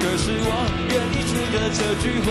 可是我愿意出的这句话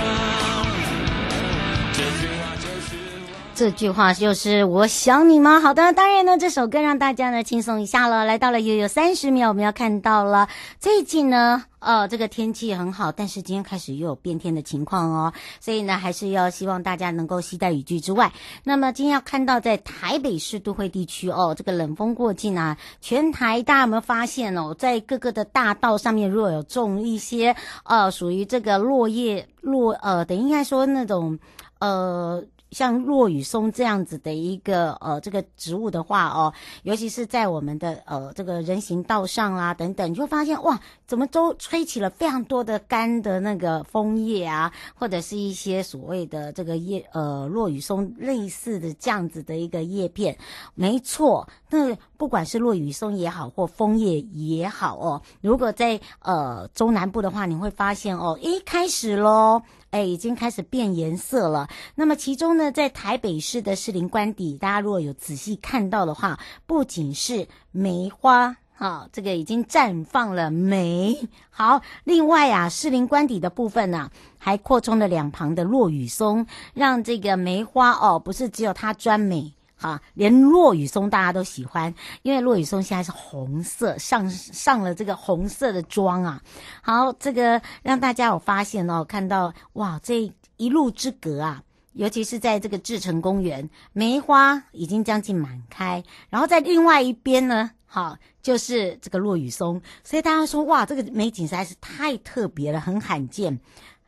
这句话就是我想你吗？好的，当然呢，这首歌让大家呢轻松一下了。来到了悠悠三十秒，我们要看到了最近呢，呃，这个天气很好，但是今天开始又有变天的情况哦，所以呢，还是要希望大家能够携带雨具之外，那么今天要看到在台北市都会地区哦，这个冷风过境啊，全台大家有没有发现哦，在各个的大道上面，如果有种一些呃属于这个落叶落呃，等于应该说那种呃。像落羽松这样子的一个呃这个植物的话哦，尤其是在我们的呃这个人行道上啦等等，你就发现哇，怎么都吹起了非常多的干的那个枫叶啊，或者是一些所谓的这个叶呃落羽松类似的这样子的一个叶片。没错，那不管是落羽松也好，或枫叶也好哦，如果在呃中南部的话，你会发现哦，一开始喽。哎，已经开始变颜色了。那么其中呢，在台北市的士林官邸，大家如果有仔细看到的话，不仅是梅花，好，这个已经绽放了梅。好，另外啊，士林官邸的部分呢、啊，还扩充了两旁的落羽松，让这个梅花哦，不是只有它专美。啊，连落雨松大家都喜欢，因为落雨松现在是红色，上上了这个红色的妆啊。好，这个让大家有发现哦，看到哇，这一路之隔啊，尤其是在这个至诚公园，梅花已经将近满开，然后在另外一边呢，好，就是这个落羽松，所以大家说哇，这个美景实在是太特别了，很罕见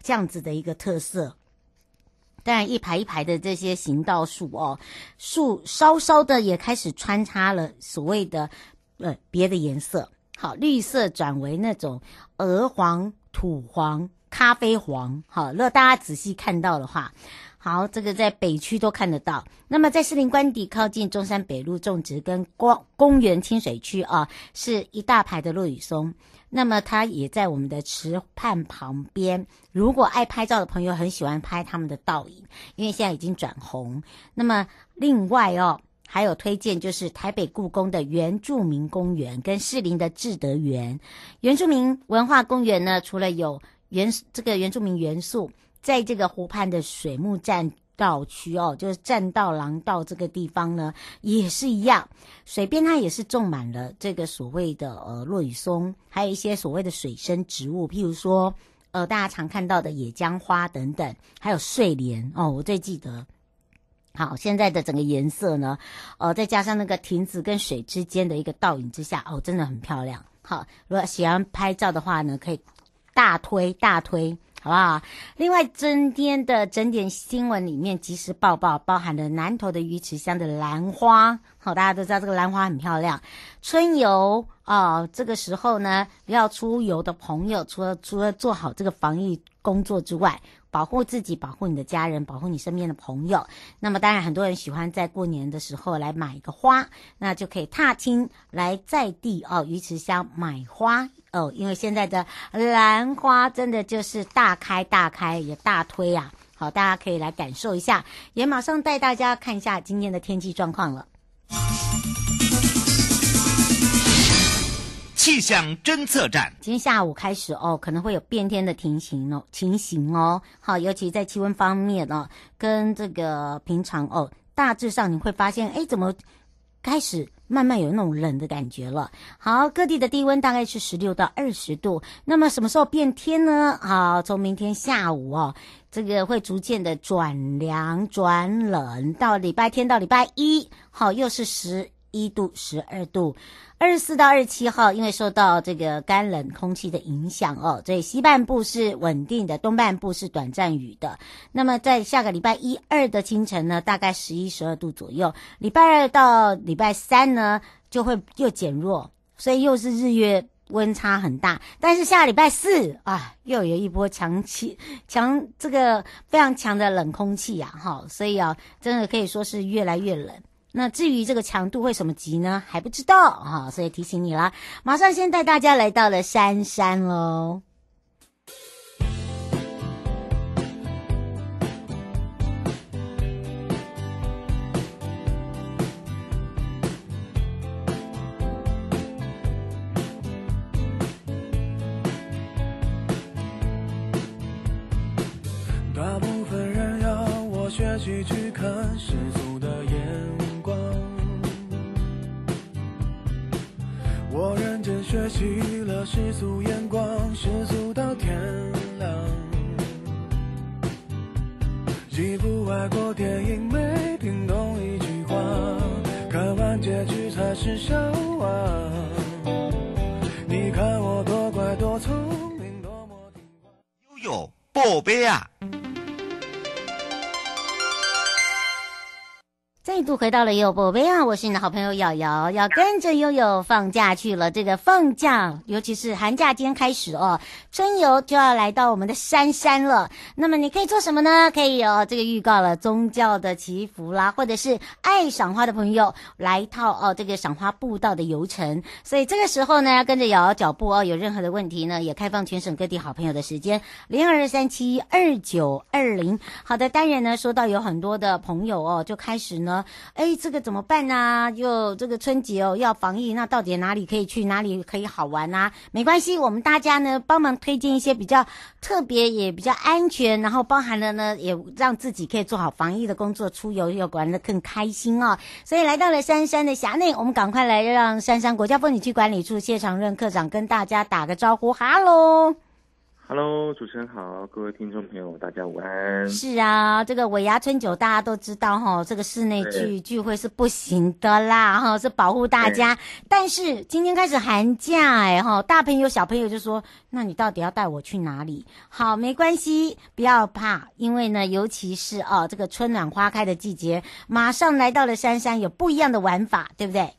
这样子的一个特色。当然，一排一排的这些行道树哦，树稍稍的也开始穿插了所谓的呃别的颜色，好，绿色转为那种鹅黄、土黄、咖啡黄，好，如果大家仔细看到的话，好，这个在北区都看得到。那么在士林官邸靠近中山北路种植跟公公园清水区啊，是一大排的落羽松。那么它也在我们的池畔旁边。如果爱拍照的朋友很喜欢拍他们的倒影，因为现在已经转红。那么另外哦，还有推荐就是台北故宫的原住民公园跟士林的志德园。原住民文化公园呢，除了有原这个原住民元素，在这个湖畔的水木栈道区哦，就是栈道廊道这个地方呢，也是一样，水边它也是种满了这个所谓的呃落羽松，还有一些所谓的水生植物，譬如说呃大家常看到的野姜花等等，还有睡莲哦，我最记得。好，现在的整个颜色呢，呃，再加上那个亭子跟水之间的一个倒影之下，哦，真的很漂亮。好，如果喜欢拍照的话呢，可以。大推大推。好不好？另外，今天的整点新闻里面，及时报报包含了南头的鱼池乡的兰花。好，大家都知道这个兰花很漂亮。春游啊、这个时候呢，要出游的朋友，除了除了做好这个防疫工作之外，保护自己，保护你的家人，保护你身边的朋友。那么，当然很多人喜欢在过年的时候来买一个花，那就可以踏青来在地哦，鱼池乡买花哦。因为现在的兰花真的就是大开大开，也大推啊。好，大家可以来感受一下，也马上带大家看一下今天的天气状况了。气象侦测站，今天下午开始哦，可能会有变天的情形哦，情形哦，好，尤其在气温方面哦，跟这个平常哦，大致上你会发现，哎，怎么开始慢慢有那种冷的感觉了？好，各地的低温大概是十六到二十度。那么什么时候变天呢？好，从明天下午哦，这个会逐渐的转凉转冷，到礼拜天到礼拜一，好，又是十一度、十二度。二十四到二十七号，因为受到这个干冷空气的影响哦，所以西半部是稳定的，东半部是短暂雨的。那么在下个礼拜一二的清晨呢，大概十一、十二度左右。礼拜二到礼拜三呢，就会又减弱，所以又是日月温差很大。但是下礼拜四啊，又有一波强气强这个非常强的冷空气呀，哈，所以啊，真的可以说是越来越冷。那至于这个强度会什么级呢？还不知道啊，所以提醒你了，马上先带大家来到了杉杉喽。大部分人要我学习去看世界学习了世俗眼光，世俗到天亮。一部外国电影没听懂一句话，看完结局才是笑话。你看我多乖多聪明，多么听话。悠悠宝贝啊！再度回到了悠悠宝贝啊！我是你的好朋友瑶瑶，要跟着悠悠放假去了。这个放假，尤其是寒假今天开始哦，春游就要来到我们的山山了。那么你可以做什么呢？可以有这个预告了，宗教的祈福啦，或者是爱赏花的朋友来一套哦，这个赏花步道的游程。所以这个时候呢，要跟着瑶瑶脚步哦。有任何的问题呢，也开放全省各地好朋友的时间零二三七二九二零。好的，当然呢，说到有很多的朋友哦，就开始呢。哎，这个怎么办呢、啊？又这个春节哦，要防疫，那到底哪里可以去，哪里可以好玩啊？没关系，我们大家呢帮忙推荐一些比较特别也比较安全，然后包含了呢也让自己可以做好防疫的工作，出游又玩得更开心哦。所以来到了杉杉的辖内，我们赶快来让杉杉国家风景区管理处谢长任科长跟大家打个招呼，哈喽。Hello，主持人好，各位听众朋友，大家午安。是啊，这个尾牙春酒大家都知道哈，这个室内聚聚会是不行的啦哈，是保护大家。但是今天开始寒假哎哈，大朋友小朋友就说，那你到底要带我去哪里？好，没关系，不要怕，因为呢，尤其是哦这个春暖花开的季节，马上来到了杉杉，有不一样的玩法，对不对？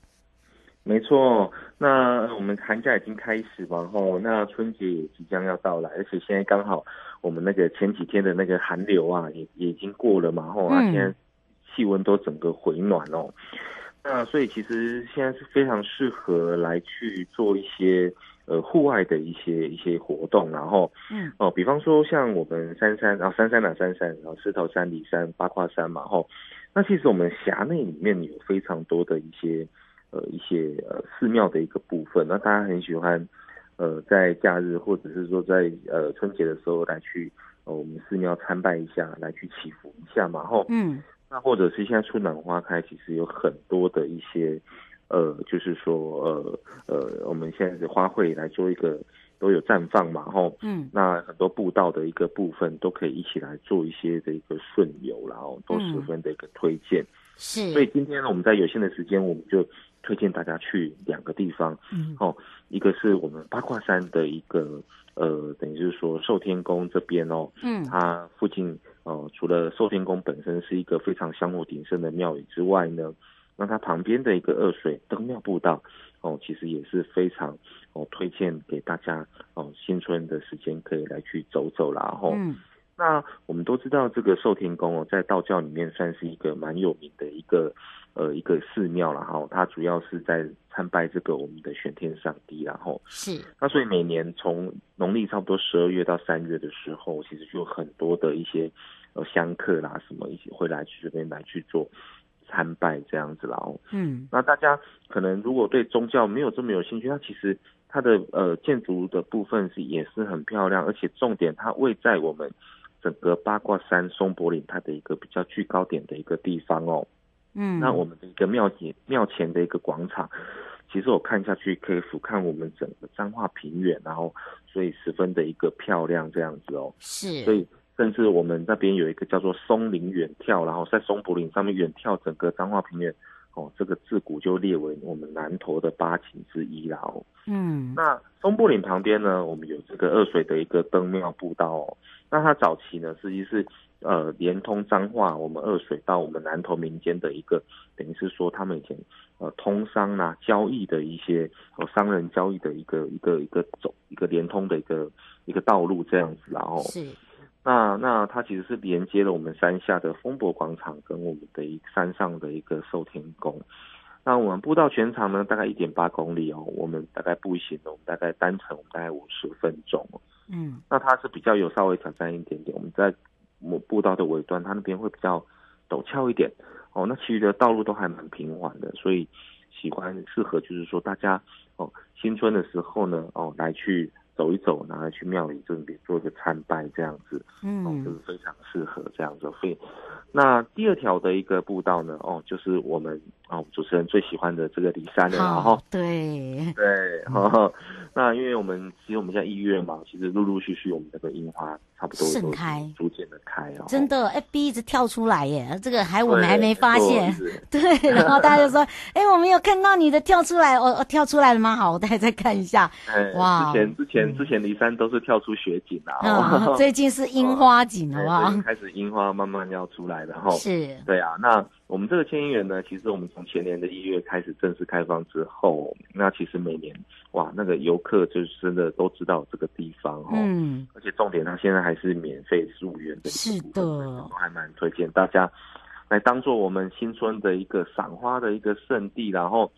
没错。那我们寒假已经开始嘛，吼，那春节也即将要到来，而且现在刚好我们那个前几天的那个寒流啊，也也已经过了嘛，吼，啊，现在气温都整个回暖哦。那所以其实现在是非常适合来去做一些呃户外的一些一些活动，然后嗯哦，比方说像我们杉杉，然后杉杉哪杉杉，然后狮头山、里山、八卦山嘛，吼，那其实我们辖内里面有非常多的一些。呃，一些呃寺庙的一个部分，那大家很喜欢，呃，在假日或者是说在呃春节的时候来去呃我们寺庙参拜一下，来去祈福一下嘛，吼，嗯，那或者是现在春暖花开，其实有很多的一些呃，就是说呃呃，我们现在的花卉来做一个都有绽放嘛，吼，嗯，那很多步道的一个部分都可以一起来做一些的一个顺游，然后都十分的一个推荐。是，所以今天呢，我们在有限的时间，我们就推荐大家去两个地方，嗯，哦，一个是我们八卦山的一个呃，等于就是说寿天宫这边哦，嗯，它附近哦、呃，除了寿天宫本身是一个非常香火鼎盛的庙宇之外呢，那它旁边的一个二水灯庙步道哦，其实也是非常哦推荐给大家哦，新春的时间可以来去走走啦，然后，嗯，那我们都知道这个寿天宫哦，在道教里面算是一个蛮有名的一个。呃，一个寺庙，然后它主要是在参拜这个我们的玄天上帝，然后是。那所以每年从农历差不多十二月到三月的时候，其实就有很多的一些呃香客啦什么一起会来去这边来去做参拜这样子，然后嗯，那大家可能如果对宗教没有这么有兴趣，它其实它的呃建筑的部分是也是很漂亮，而且重点它位在我们整个八卦山松柏岭它的一个比较居高点的一个地方哦。嗯，那我们的一个庙前庙前的一个广场，其实我看下去可以俯瞰我们整个彰化平原，然后所以十分的一个漂亮这样子哦。是，所以甚至我们那边有一个叫做松林远眺，然后在松柏岭上面远眺整个彰化平原，哦，这个自古就列为我们南投的八景之一啦哦。嗯，那松柏岭旁边呢，我们有这个二水的一个灯庙步道哦。那它早期呢，实际是。呃，连通彰化，我们二水到我们南投民间的一个，等于是说他们以前呃通商啊、交易的一些呃商人交易的一个一个一个走一个连通的一个一个道路这样子，然后是那那它其实是连接了我们山下的丰博广场跟我们的一山上的一个寿天宫。那我们步道全长呢，大概一点八公里哦，我们大概步行的，我们大概单程我们大概五十分钟。嗯，那它是比较有稍微挑战一点点，我们在。我步道的尾端，它那边会比较陡峭一点哦。那其余的道路都还蛮平缓的，所以喜欢适合就是说大家哦，新春的时候呢哦来去走一走，然后去庙里这边做一个参拜这样子，嗯，哦，就是非常适合这样子。所以那第二条的一个步道呢哦，就是我们哦主持人最喜欢的这个骊山的，然后对对，哈哈。那因为我们其实我们现在一月嘛，其实陆陆续续我们那个樱花差不多盛开，逐渐的开哦。真的，FB 一直跳出来耶，这个还我们还没发现。对，然后大家就说：“哎，我没有看到你的跳出来，哦哦，跳出来了吗？好，我再再看一下。”哇，之前之前之前离山都是跳出雪景啊，嗯，最近是樱花景，好不好？开始樱花慢慢要出来了哈。是，对啊，那。我们这个千音园呢，其实我们从前年的一月开始正式开放之后，那其实每年哇，那个游客就是真的都知道这个地方哦。嗯。而且重点，它现在还是免费入园的。是的。我还蛮推荐大家来当做我们新春的一个赏花的一个圣地，然后，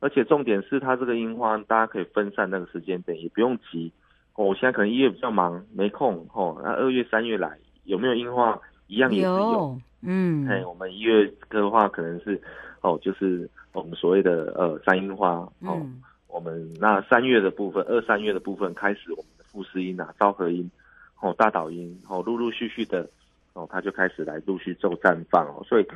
而且重点是它这个樱花，大家可以分散那个时间点，也不用急。哦，我现在可能一月比较忙，没空哦。那二月、三月来有没有樱花？一样也是有。有嗯，哎，我们一月的话可能是，哦，就是我们所谓的呃三樱花哦，嗯、我们那三月的部分，二三月的部分开始我们的富士樱啊、昭和樱、哦大岛樱，哦陆陆续续的哦，它就开始来陆续做绽放哦，所以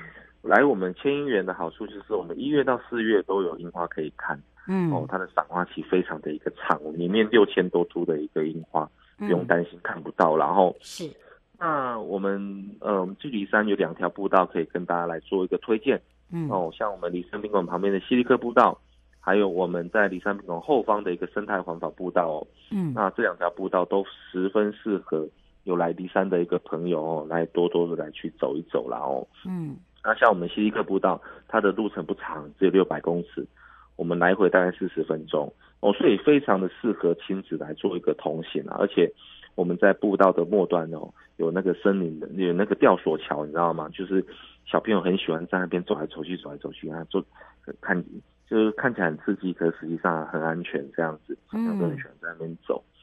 来我们千音园的好处就是我们一月到四月都有樱花可以看，嗯，哦它的赏花期非常的一个长，里面六千多株的一个樱花，不用担心看不到，然后是。那我们呃，距离山有两条步道可以跟大家来做一个推荐，嗯，哦，像我们离山宾馆旁边的西利克步道，还有我们在离山宾馆后方的一个生态环保步道哦，嗯，那这两条步道都十分适合有来离山的一个朋友哦，来多多的来去走一走啦哦，嗯，那像我们西利克步道，它的路程不长，只有六百公尺，我们来回大概四十分钟。哦，所以非常的适合亲子来做一个同行啊，而且。我们在步道的末端哦，有那个森林的，有那个吊索桥，你知道吗？就是小朋友很喜欢在那边走来走去，走来走去啊，就看就是看起来很刺激，可实际上很安全，这样子，小朋友很喜欢在那边走。嗯、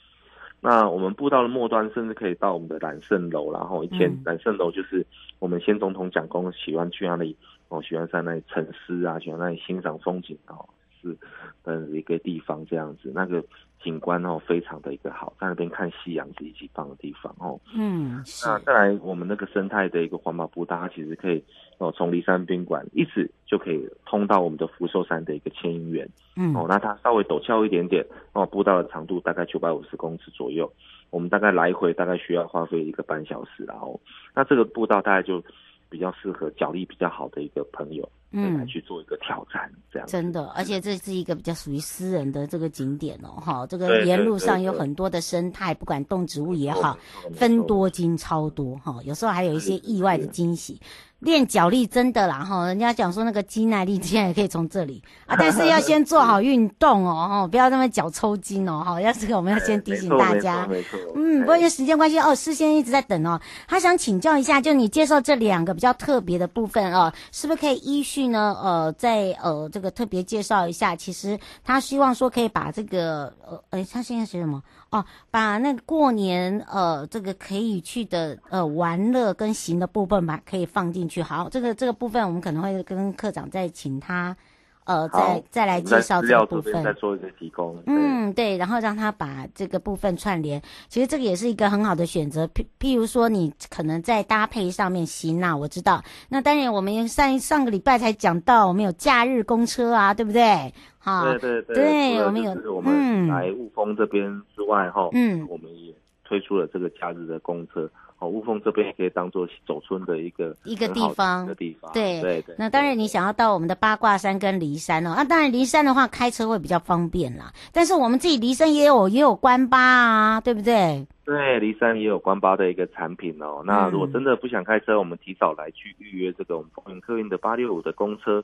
那我们步道的末端，甚至可以到我们的揽胜楼，然后以前揽胜楼就是我们先总统蒋公喜欢去那里哦，喜欢在那里沉思啊，喜欢在那里欣赏风景哦。是嗯一个地方，这样子，那个景观哦，非常的一个好，在那边看夕阳是一级棒的地方哦。嗯，那再来我们那个生态的一个环保步道，它其实可以哦，从骊山宾馆一直就可以通到我们的福寿山的一个千英园。嗯，哦，那它稍微陡峭一点点哦，步道的长度大概九百五十公尺左右，我们大概来回大概需要花费一个半小时，然后那这个步道大概就比较适合脚力比较好的一个朋友嗯，来去做一个挑战，这样真的，而且这是一个比较属于私人的这个景点哦，哈，这个沿路上有很多的生态，不管动植物也好，分多金超多哈，有时候还有一些意外的惊喜。练脚力真的啦哈，人家讲说那个肌耐力现在也可以从这里。啊，但是要先做好运动哦哈，不要那么脚抽筋哦哈。要这个我们要先提醒大家，嗯，不过因为时间关系哦，事先一直在等哦，他想请教一下，就你介绍这两个比较特别的部分哦，是不是可以依去呢？呃，再呃这个特别介绍一下，其实他希望说可以把这个呃，哎，他现在写什么？哦，把那个过年呃这个可以去的呃玩乐跟行的部分吧，可以放进去。好，这个这个部分我们可能会跟课长再请他。呃，再再来介绍这个部分，再做一个提供。嗯，对，然后让他把这个部分串联，其实这个也是一个很好的选择。譬譬如说，你可能在搭配上面行啊，我知道。那当然，我们上上个礼拜才讲到，我们有假日公车啊，对不对？哈，对对对，对，我们有。我们来雾峰这边之外，哈，嗯，我们也推出了这个假日的公车。哦，雾峰这边也可以当做走村的一个一个地方，一个地方。对对对。那当然，你想要到我们的八卦山跟骊山哦，那当然骊山的话开车会比较方便啦。但是我们自己骊山也有也有关巴啊，对不对？对，骊山也有关巴的一个产品哦。那如果真的不想开车，嗯、我们提早来去预约这个我们客运的八六五的公车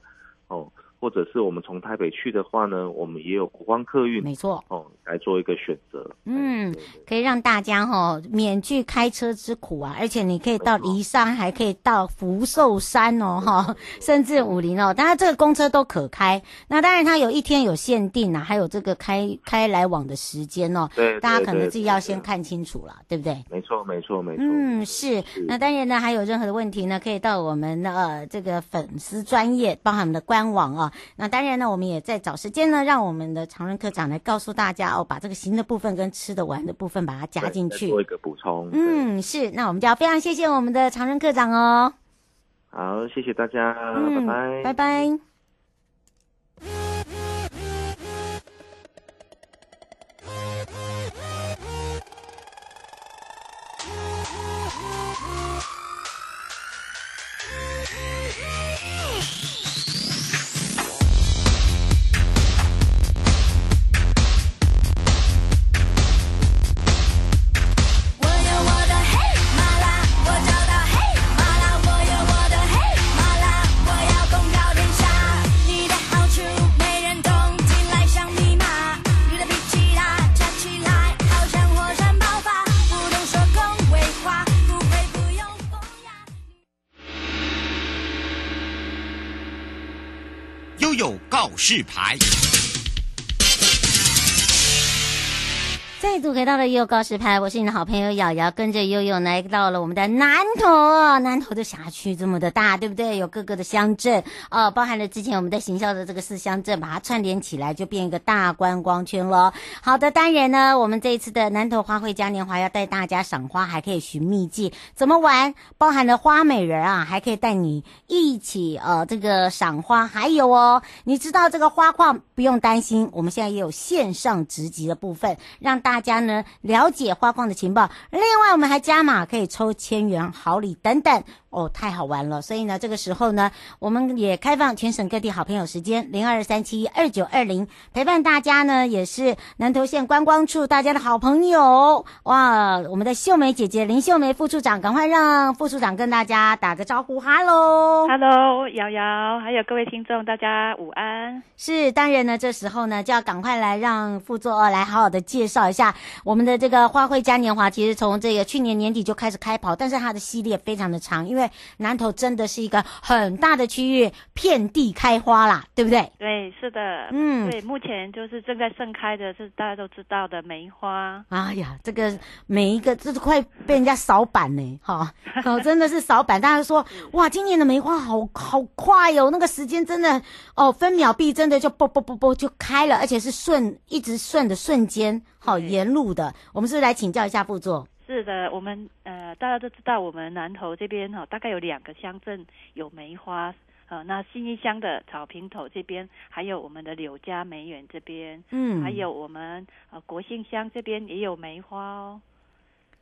哦。或者是我们从台北去的话呢，我们也有国光客运，没错哦，来做一个选择。嗯，可以让大家哈、哦、免去开车之苦啊，而且你可以到离山，还可以到福寿山哦哈，甚至武林哦，当然这个公车都可开。那当然它有一天有限定啊，还有这个开开来往的时间哦。对，大家可能自己要先看清楚了，对不对？没错，没错，没错。嗯，是。是那当然呢，还有任何的问题呢，可以到我们的呃这个粉丝专业，包含我们的官网啊。那当然呢，我们也在找时间呢，让我们的常任课长来告诉大家哦，把这个行的部分跟吃的玩的部分把它加进去，做一个补充。嗯，是，那我们就要非常谢谢我们的常任课长哦。好，谢谢大家，嗯、拜拜，拜拜。示牌。再度回到了悠悠告示牌，我是你的好朋友瑶瑶，跟着悠悠来到了我们的南投。南投的辖区这么的大，对不对？有各个的乡镇，哦，包含了之前我们在行销的这个四乡镇，把它串联起来，就变一个大观光圈了。好的，当然呢，我们这一次的南投花卉嘉年华要带大家赏花，还可以寻秘境，怎么玩？包含了花美人啊，还可以带你一起呃这个赏花，还有哦，你知道这个花况不用担心，我们现在也有线上直击的部分，让大大家呢了解花框的情报，另外我们还加码可以抽千元好礼等等。哦，太好玩了！所以呢，这个时候呢，我们也开放全省各地好朋友时间零二三七二九二零陪伴大家呢，也是南投县观光处大家的好朋友哇！我们的秀梅姐姐林秀梅副处长，赶快让副处长跟大家打个招呼，哈喽，哈喽，瑶瑶，还有各位听众，大家午安。是，当然呢，这时候呢，就要赶快来让副座来好好的介绍一下我们的这个花卉嘉年华。其实从这个去年年底就开始开跑，但是它的系列非常的长，因为南投真的是一个很大的区域，遍地开花啦，对不对？对，是的，嗯，对，目前就是正在盛开的，是大家都知道的梅花。哎呀，这个每一个这都快被人家扫版呢，哈，哦，真的是扫版。大家说，哇，今年的梅花好好快哦，那个时间真的哦，分秒必争的就啵啵啵啵就开了，而且是顺一直顺的瞬间，好沿路的。我们是不是来请教一下副座？是的，我们呃大家都知道，我们南投这边哈、哦，大概有两个乡镇有梅花，呃，那新义乡的草坪头这边，还有我们的柳家梅园这边，嗯，还有我们呃国姓乡这边也有梅花哦。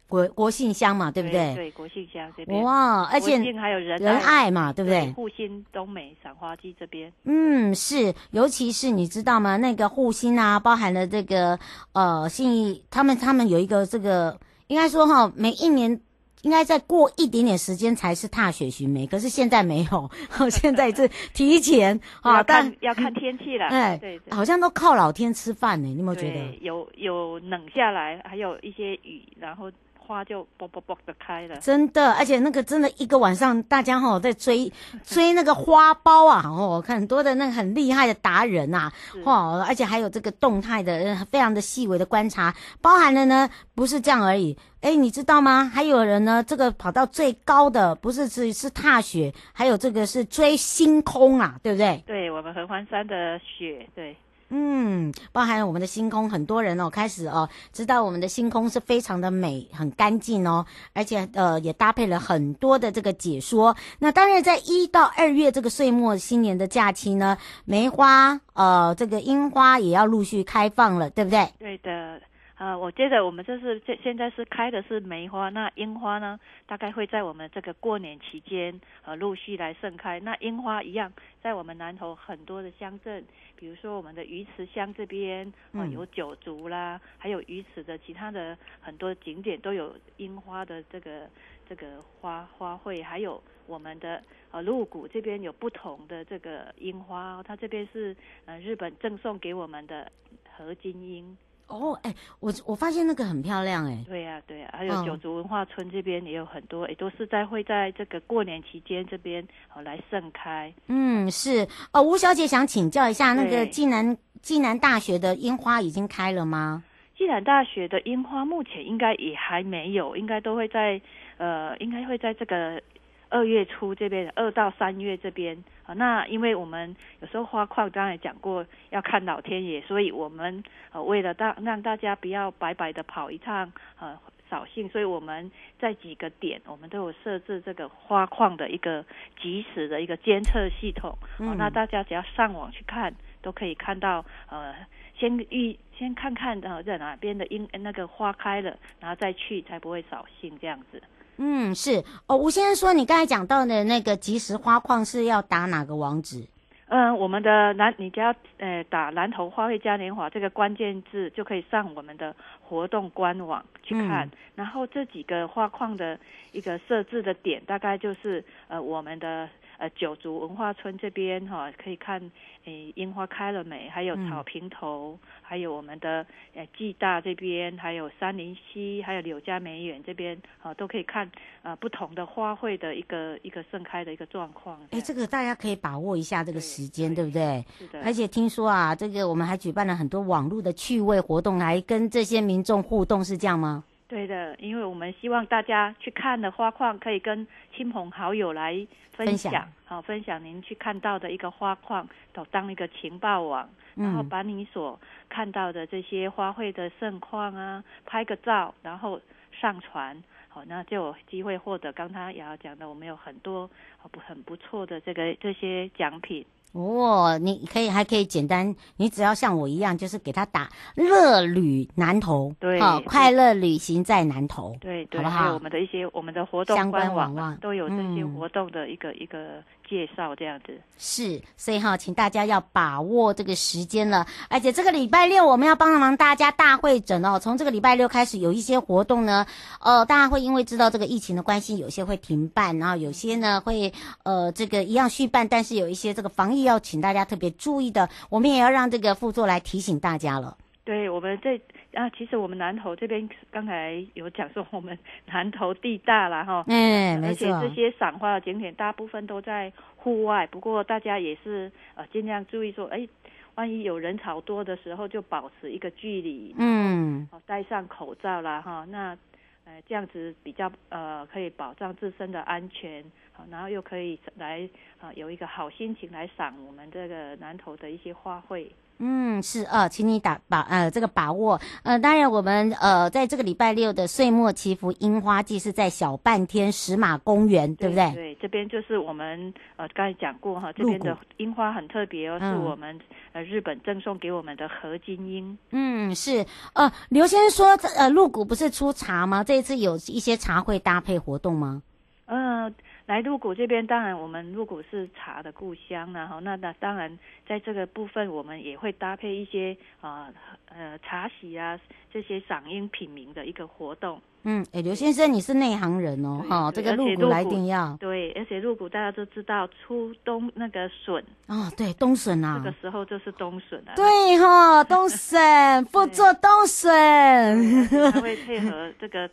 国国姓乡嘛，对不对？对，国姓乡这边。哇，而且还有人仁爱嘛，对不对？护心东美赏花季这边。嗯，是，尤其是你知道吗？那个护心啊，包含了这个呃信义，他们他们有一个这个，应该说哈，每一年。应该再过一点点时间才是踏雪寻梅，可是现在没有，现在是提前 啊，但要看天气了。哎，对，对，好像都靠老天吃饭呢，你有没有觉得？有有冷下来，还有一些雨，然后。花就啵啵啵的开了，真的，而且那个真的一个晚上，大家哈在追 追那个花苞啊，哦，我看很多的那个很厉害的达人啊，哦，而且还有这个动态的，非常的细微的观察，包含了呢，不是这样而已，哎，你知道吗？还有人呢，这个跑到最高的，不是是是踏雪，还有这个是追星空啊，对不对？对，我们合欢山的雪，对。嗯，包含我们的星空，很多人哦开始哦知道我们的星空是非常的美，很干净哦，而且呃也搭配了很多的这个解说。那当然，在一到二月这个岁末新年的假期呢，梅花呃这个樱花也要陆续开放了，对不对？对的。呃，我觉得我们这是现现在是开的是梅花，那樱花呢，大概会在我们这个过年期间呃陆续来盛开。那樱花一样，在我们南投很多的乡镇，比如说我们的鱼池乡这边啊、呃，有九族啦，还有鱼池的其他的很多景点都有樱花的这个这个花花卉，还有我们的呃鹿谷这边有不同的这个樱花，它这边是呃日本赠送给我们的合金樱。哦，哎，我我发现那个很漂亮，哎，对呀、啊，对呀、啊，还有九族文化村这边也有很多，哎、嗯，都是在会在这个过年期间这边哦来盛开。嗯，是哦，吴小姐想请教一下，那个暨南暨南大学的樱花已经开了吗？暨南大学的樱花目前应该也还没有，应该都会在呃，应该会在这个。二月初这边，二到三月这边。啊，那因为我们有时候花况刚才讲过要看老天爷，所以我们呃为了大让大家不要白白的跑一趟呃扫兴，所以我们在几个点我们都有设置这个花况的一个及时的一个监测系统，嗯，那大家只要上网去看都可以看到呃先预先看看呃在哪边的樱那个花开了，然后再去才不会扫兴这样子。嗯，是哦。吴先生说，你刚才讲到的那个即时花矿是要打哪个网址？嗯，我们的南，你只要呃打南头花卉嘉年华这个关键字，就可以上我们的活动官网去看。嗯、然后这几个花矿的一个设置的点，大概就是呃我们的。呃，九族文化村这边哈、哦，可以看诶樱花开了没？还有草坪头，嗯、还有我们的呃暨大这边，还有三林溪，还有柳家梅园这边，啊、哦，都可以看啊、呃、不同的花卉的一个一个盛开的一个状况。哎，这个大家可以把握一下这个时间，对，对不对？是的。而且听说啊，这个我们还举办了很多网络的趣味活动，来跟这些民众互动，是这样吗？对的，因为我们希望大家去看的花况，可以跟亲朋好友来分享，好分，分享您去看到的一个花况，都当一个情报网，然后把你所看到的这些花卉的盛况啊，拍个照，然后上传，好，那就有机会获得刚才瑶瑶讲的，我们有很多不很不错的这个这些奖品。哦，你可以还可以简单，你只要像我一样，就是给他打乐旅南投，对，好，快乐旅行在南投，对对，好不好？我们的一些我们的活动相关网网都有这些活动的一个、嗯、一个介绍，这样子是，所以哈，请大家要把握这个时间了，而且这个礼拜六我们要帮忙大家大会诊哦，从这个礼拜六开始有一些活动呢，呃，大家会因为知道这个疫情的关系，有些会停办，然后有些呢会呃这个一样续办，但是有一些这个防疫。要请大家特别注意的，我们也要让这个副座来提醒大家了。对，我们这啊，其实我们南投这边刚才有讲说，我们 南投地大了哈，嗯，没错。而且这些赏花的景点大部分都在户外，不过大家也是呃尽量注意说，哎，万一有人潮多的时候，就保持一个距离，嗯，戴上口罩啦哈，那。呃，这样子比较呃，可以保障自身的安全，好，然后又可以来啊、呃，有一个好心情来赏我们这个南投的一些花卉。嗯，是啊，请你打把呃这个把握。呃，当然我们呃在这个礼拜六的岁末祈福樱花季是在小半天石马公园，对，不对？对，这边就是我们呃刚才讲过哈，这边的樱花很特别哦，嗯、是我们呃日本赠送给我们的合金樱。嗯，是。呃，刘先生说呃鹿谷不是出茶吗？这一次有一些茶会搭配活动吗？嗯、呃。来鹿谷这边，当然我们鹿谷是茶的故乡，然后那那当然在这个部分，我们也会搭配一些啊呃，呃茶席啊这些赏樱品茗的一个活动。嗯，哎，刘先生你是内行人哦，哈，这个鹿谷来一定要。对，而且鹿谷大家都知道出冬那个笋哦，对，冬笋啊，这个时候就是冬笋啊。对哈、哦，冬笋 不做冬笋，它会配合这个。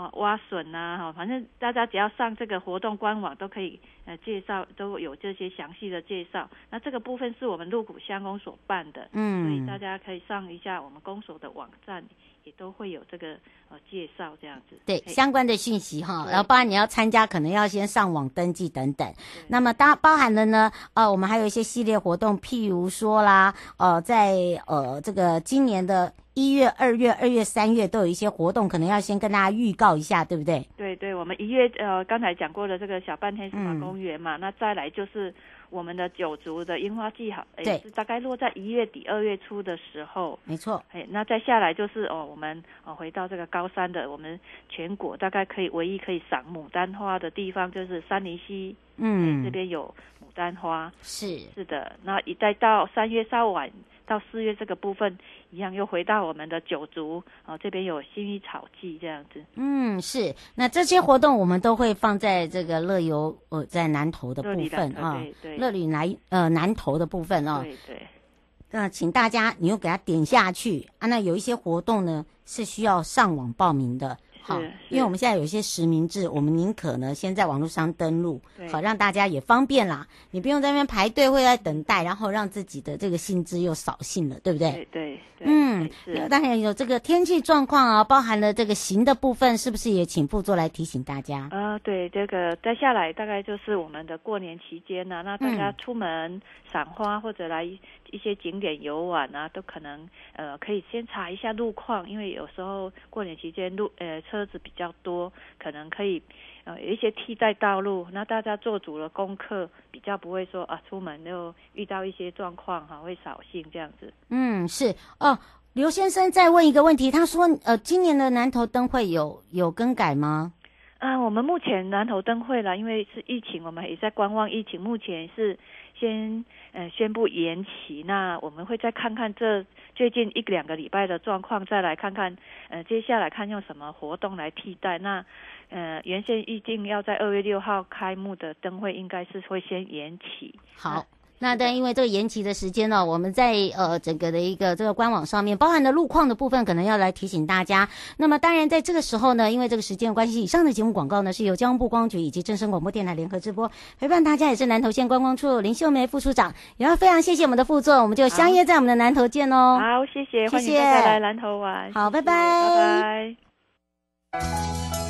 哦，挖笋呐，哈，反正大家只要上这个活动官网都可以，呃，介绍都有这些详细的介绍。那这个部分是我们鹿谷乡公所办的，嗯，所以大家可以上一下我们公所的网站，也都会有这个呃介绍这样子。对，相关的讯息哈，然后包含你要参加，可能要先上网登记等等。那么当包含了呢，呃，我们还有一些系列活动，譬如说啦，呃，在呃这个今年的。一月、二月、二月、三月都有一些活动，可能要先跟大家预告一下，对不对？对对，我们一月呃刚才讲过的这个小半天石马公园嘛，嗯、那再来就是我们的九族的樱花季，好，对，是大概落在一月底、二月初的时候，没错。哎，那再下来就是哦，我们哦回到这个高山的，我们全国大概可以唯一可以赏牡丹花的地方就是三林溪，嗯，这边有牡丹花，是是的。那一再到三月稍晚。到四月这个部分一样，又回到我们的九族啊，这边有薰衣草季这样子。嗯，是。那这些活动我们都会放在这个乐游呃，在南投的部分啊，对对，乐旅南呃南投的部分哦。对对。那请大家你又给他点下去啊，那有一些活动呢是需要上网报名的。好，因为我们现在有一些实名制，我们宁可呢先在网络上登录，好让大家也方便啦。你不用在那边排队会在等待，然后让自己的这个薪资又扫兴了，对不？对对，对嗯，当然有这个天气状况啊，包含了这个行的部分，是不是也请副座来提醒大家？啊、呃，对，这个再下来大概就是我们的过年期间呢、啊，那大家出门赏花或者来一些景点游玩啊，都可能呃可以先查一下路况，因为有时候过年期间路呃车子比较多，可能可以呃有一些替代道路，那大家做足了功课，比较不会说啊出门又遇到一些状况哈，会扫兴这样子。嗯，是哦。刘先生再问一个问题，他说呃今年的南投灯会有有更改吗？啊，我们目前南投灯会啦，因为是疫情，我们也在观望疫情，目前是先呃宣布延期。那我们会再看看这最近一两个礼拜的状况，再来看看呃接下来看用什么活动来替代。那呃原先预定要在二月六号开幕的灯会，应该是会先延期。好。那但因为这个延期的时间呢，我们在呃整个的一个这个官网上面，包含的路况的部分，可能要来提醒大家。那么当然在这个时候呢，因为这个时间关系，以上的节目广告呢是由交通部观光局以及正声广播电台联合直播，陪伴大家也是南投县观光处林秀梅副处长，也要非常谢谢我们的副座，我们就相约在我们的南投见哦。好，谢谢，谢谢，欢迎大家来南投玩。好，拜拜，拜拜。